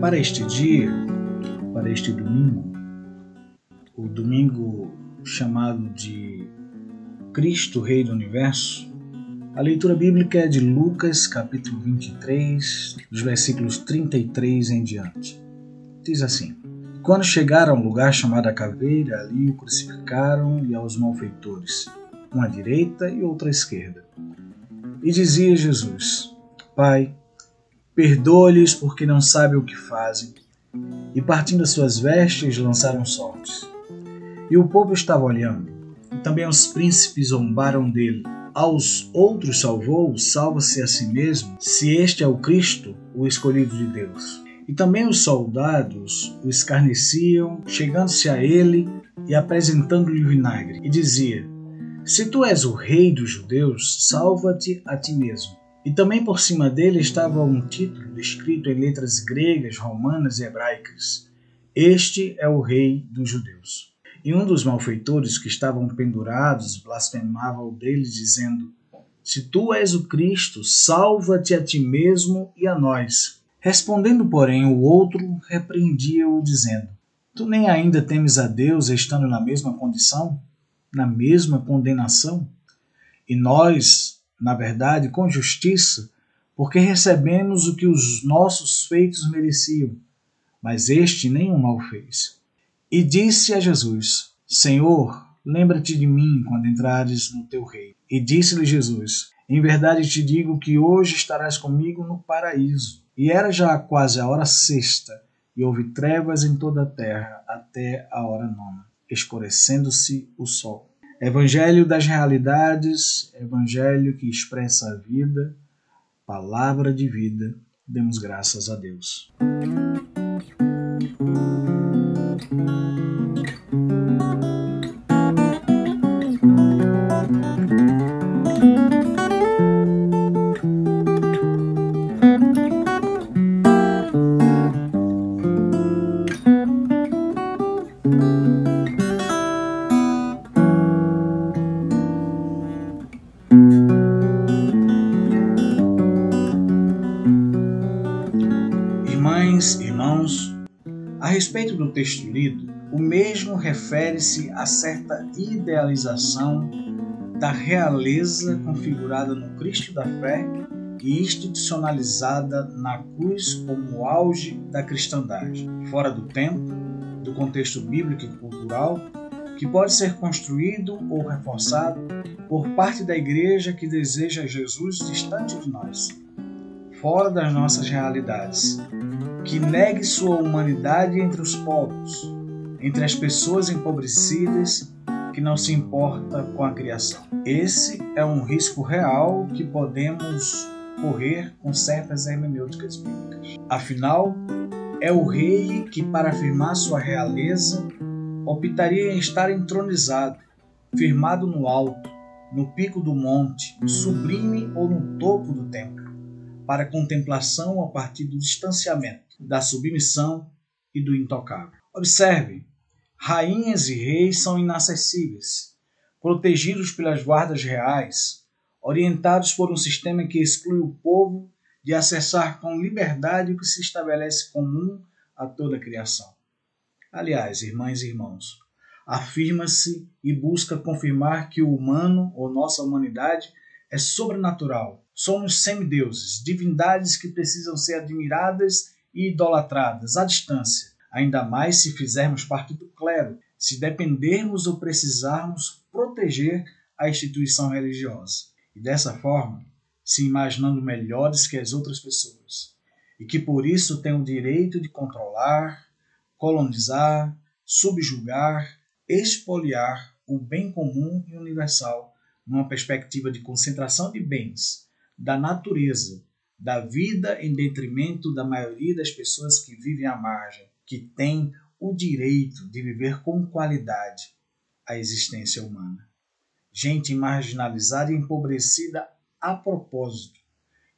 Para este dia, para este domingo, o domingo chamado de Cristo Rei do Universo, a leitura bíblica é de Lucas, capítulo 23, dos versículos 33 em diante. Diz assim: Quando chegaram ao lugar chamado a Caveira, ali o crucificaram e aos malfeitores, um à direita e outro à esquerda. E dizia Jesus: Pai, Perdoa-lhes porque não sabem o que fazem. E partindo as suas vestes, lançaram sortes. E o povo estava olhando, e também os príncipes zombaram dele. Aos outros salvou, salva-se a si mesmo, se este é o Cristo, o escolhido de Deus. E também os soldados o escarneciam, chegando-se a ele e apresentando-lhe vinagre, e dizia: Se tu és o rei dos judeus, salva-te a ti mesmo. E também por cima dele estava um título escrito em letras gregas, romanas e hebraicas: Este é o Rei dos Judeus. E um dos malfeitores que estavam pendurados blasfemava o dele, dizendo: Se tu és o Cristo, salva-te a ti mesmo e a nós. Respondendo, porém, o outro repreendia-o, dizendo: Tu nem ainda temes a Deus estando na mesma condição, na mesma condenação? E nós, na verdade, com justiça, porque recebemos o que os nossos feitos mereciam. Mas este nenhum mal fez. E disse a Jesus: Senhor, lembra-te de mim quando entrares no teu reino. E disse-lhe Jesus: Em verdade te digo que hoje estarás comigo no paraíso. E era já quase a hora sexta, e houve trevas em toda a terra até a hora nona, escurecendo-se o sol. Evangelho das realidades, evangelho que expressa a vida, palavra de vida. Demos graças a Deus. Respeito do texto lido, o mesmo refere-se a certa idealização da realeza configurada no Cristo da fé e institucionalizada na cruz como auge da cristandade, fora do tempo, do contexto bíblico e cultural, que pode ser construído ou reforçado por parte da igreja que deseja Jesus distante de nós, fora das nossas realidades, que negue sua humanidade entre os povos, entre as pessoas empobrecidas, que não se importa com a criação. Esse é um risco real que podemos correr com certas hermenêuticas bíblicas. Afinal, é o rei que, para afirmar sua realeza, optaria em estar entronizado, firmado no alto, no pico do monte, sublime ou no topo do templo, para contemplação a partir do distanciamento da submissão e do intocável. Observe, rainhas e reis são inacessíveis, protegidos pelas guardas reais, orientados por um sistema que exclui o povo de acessar com liberdade o que se estabelece comum a toda a criação. Aliás, irmãs e irmãos, afirma-se e busca confirmar que o humano ou nossa humanidade é sobrenatural. Somos semideuses, divindades que precisam ser admiradas e idolatradas à distância, ainda mais se fizermos parte do clero, se dependermos ou precisarmos proteger a instituição religiosa. E dessa forma, se imaginando melhores que as outras pessoas e que por isso têm o direito de controlar, colonizar, subjugar, expoliar o bem comum e universal numa perspectiva de concentração de bens, da natureza, da vida em detrimento da maioria das pessoas que vivem à margem, que têm o direito de viver com qualidade a existência humana. Gente marginalizada e empobrecida a propósito,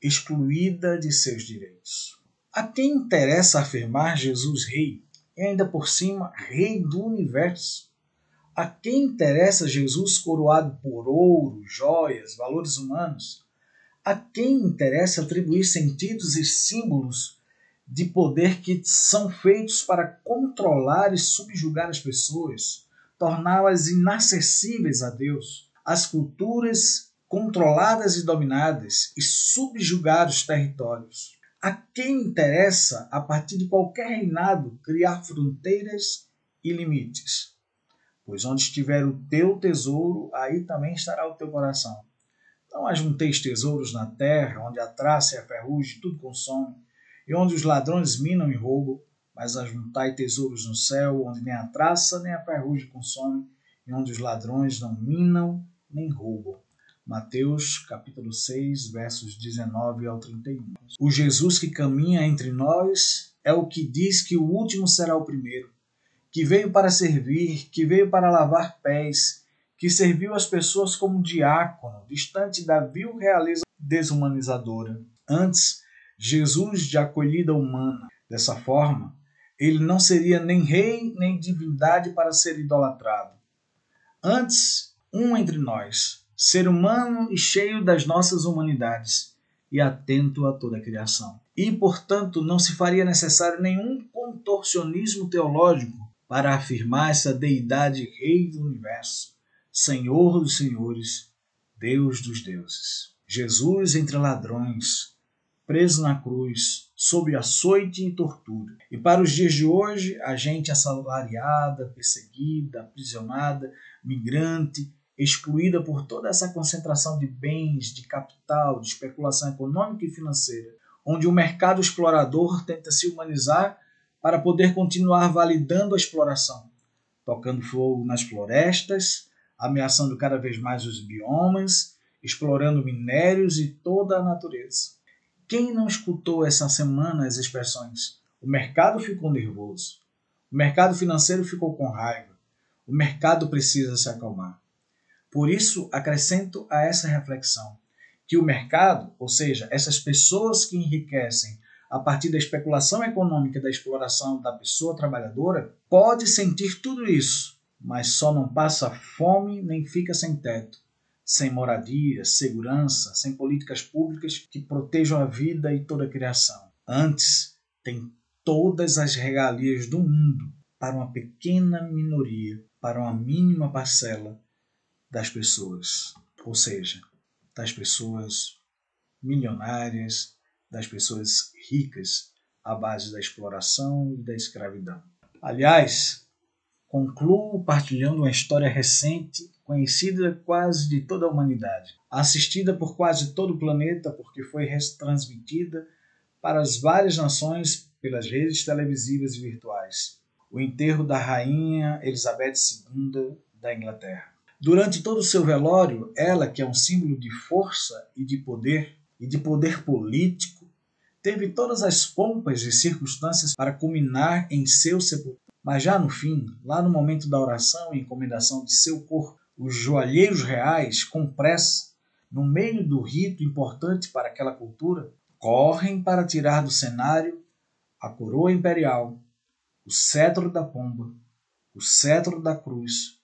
excluída de seus direitos. A quem interessa afirmar Jesus rei, e ainda por cima rei do universo? A quem interessa Jesus coroado por ouro, joias, valores humanos? A quem interessa atribuir sentidos e símbolos de poder que são feitos para controlar e subjugar as pessoas, torná-las inacessíveis a Deus? As culturas controladas e dominadas e subjugar os territórios. A quem interessa, a partir de qualquer reinado, criar fronteiras e limites? Pois onde estiver o teu tesouro, aí também estará o teu coração. Não ajunteis tesouros na terra, onde a traça e a ferrugem tudo consome, e onde os ladrões minam e roubam, mas ajuntai tesouros no céu, onde nem a traça nem a ferrugem consome, e onde os ladrões não minam nem roubam. Mateus capítulo 6, versos 19 ao 31. O Jesus que caminha entre nós é o que diz que o último será o primeiro, que veio para servir, que veio para lavar pés, que serviu as pessoas como diácono, distante da vil realeza desumanizadora. Antes, Jesus de acolhida humana. Dessa forma, ele não seria nem rei nem divindade para ser idolatrado. Antes, um entre nós, ser humano e cheio das nossas humanidades, e atento a toda a criação. E, portanto, não se faria necessário nenhum contorcionismo teológico para afirmar essa deidade Rei do universo, Senhor dos senhores, Deus dos deuses. Jesus entre ladrões, preso na cruz, sob açoite e tortura. E para os dias de hoje, a gente assalariada, perseguida, aprisionada, migrante, excluída por toda essa concentração de bens, de capital, de especulação econômica e financeira, onde o mercado explorador tenta se humanizar para poder continuar validando a exploração, tocando fogo nas florestas, ameaçando cada vez mais os biomas, explorando minérios e toda a natureza. Quem não escutou essa semana as expressões? O mercado ficou nervoso. O mercado financeiro ficou com raiva. O mercado precisa se acalmar. Por isso, acrescento a essa reflexão que o mercado, ou seja, essas pessoas que enriquecem a partir da especulação econômica da exploração da pessoa trabalhadora, pode sentir tudo isso, mas só não passa fome nem fica sem teto, sem moradia, segurança, sem políticas públicas que protejam a vida e toda a criação. Antes, tem todas as regalias do mundo para uma pequena minoria, para uma mínima parcela das pessoas, ou seja, das pessoas milionárias, das pessoas ricas à base da exploração e da escravidão. Aliás, concluo partilhando uma história recente, conhecida quase de toda a humanidade, assistida por quase todo o planeta porque foi retransmitida para as várias nações pelas redes televisivas e virtuais. O enterro da rainha Elizabeth II da Inglaterra. Durante todo o seu velório, ela, que é um símbolo de força e de poder, e de poder político, teve todas as pompas e circunstâncias para culminar em seu sepultamento. Mas já no fim, lá no momento da oração e encomendação de seu corpo, os joalheiros reais, com pressa, no meio do rito importante para aquela cultura, correm para tirar do cenário a coroa imperial, o cetro da pomba, o cetro da cruz,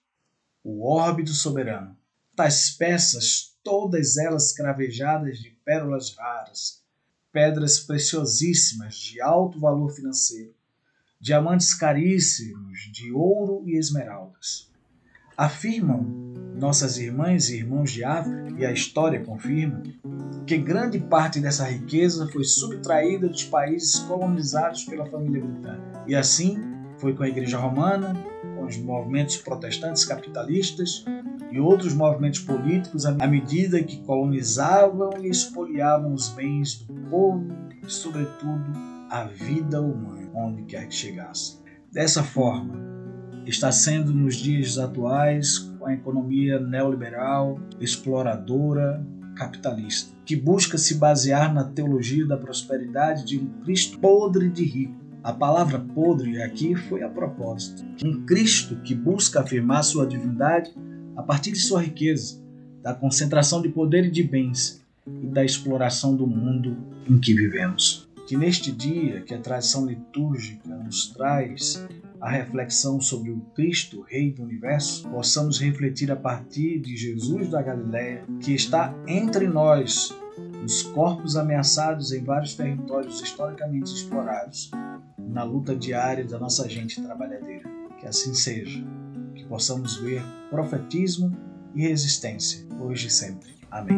o orbe do soberano. Tais peças, todas elas cravejadas de pérolas raras, pedras preciosíssimas de alto valor financeiro, diamantes caríssimos de ouro e esmeraldas. Afirmam nossas irmãs e irmãos de África, e a história confirma, que grande parte dessa riqueza foi subtraída dos países colonizados pela família britânica. E assim foi com a Igreja Romana, com os movimentos protestantes capitalistas, e outros movimentos políticos à medida que colonizavam e expoliavam os bens do povo e, sobretudo, a vida humana, onde quer que chegasse. Dessa forma, está sendo nos dias atuais com a economia neoliberal, exploradora, capitalista, que busca se basear na teologia da prosperidade de um Cristo podre de rico. A palavra podre aqui foi a propósito. Um Cristo que busca afirmar sua divindade a partir de sua riqueza, da concentração de poder e de bens e da exploração do mundo em que vivemos. Que neste dia que a tradição litúrgica nos traz a reflexão sobre o Cristo, Rei do Universo, possamos refletir a partir de Jesus da Galiléia, que está entre nós, nos corpos ameaçados em vários territórios historicamente explorados, na luta diária da nossa gente trabalhadeira. Que assim seja possamos ver profetismo e resistência, hoje e sempre. Amém.